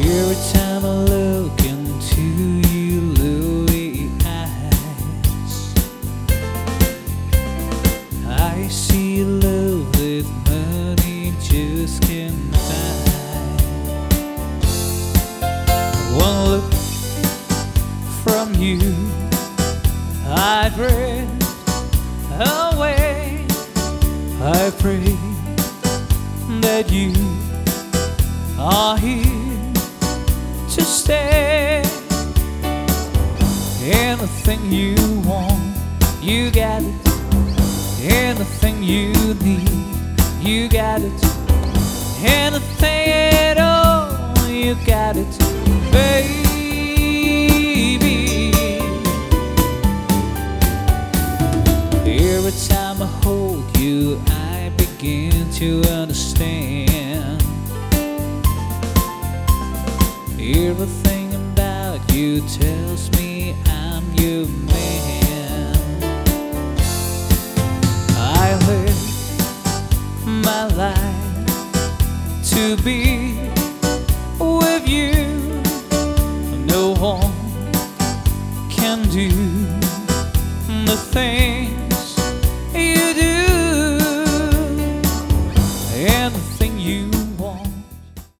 Every time I look into you, Louie eyes, I see love that money just can't buy. One look from you, I drift away. I pray that you are here to stay. Anything you want, you got it. Anything you need, you got it. Anything at all, you got it, baby. Every time I hold you, I begin to understand. Everything about you tells me I'm your man. I live my life to be with you. No one can do the things you do. And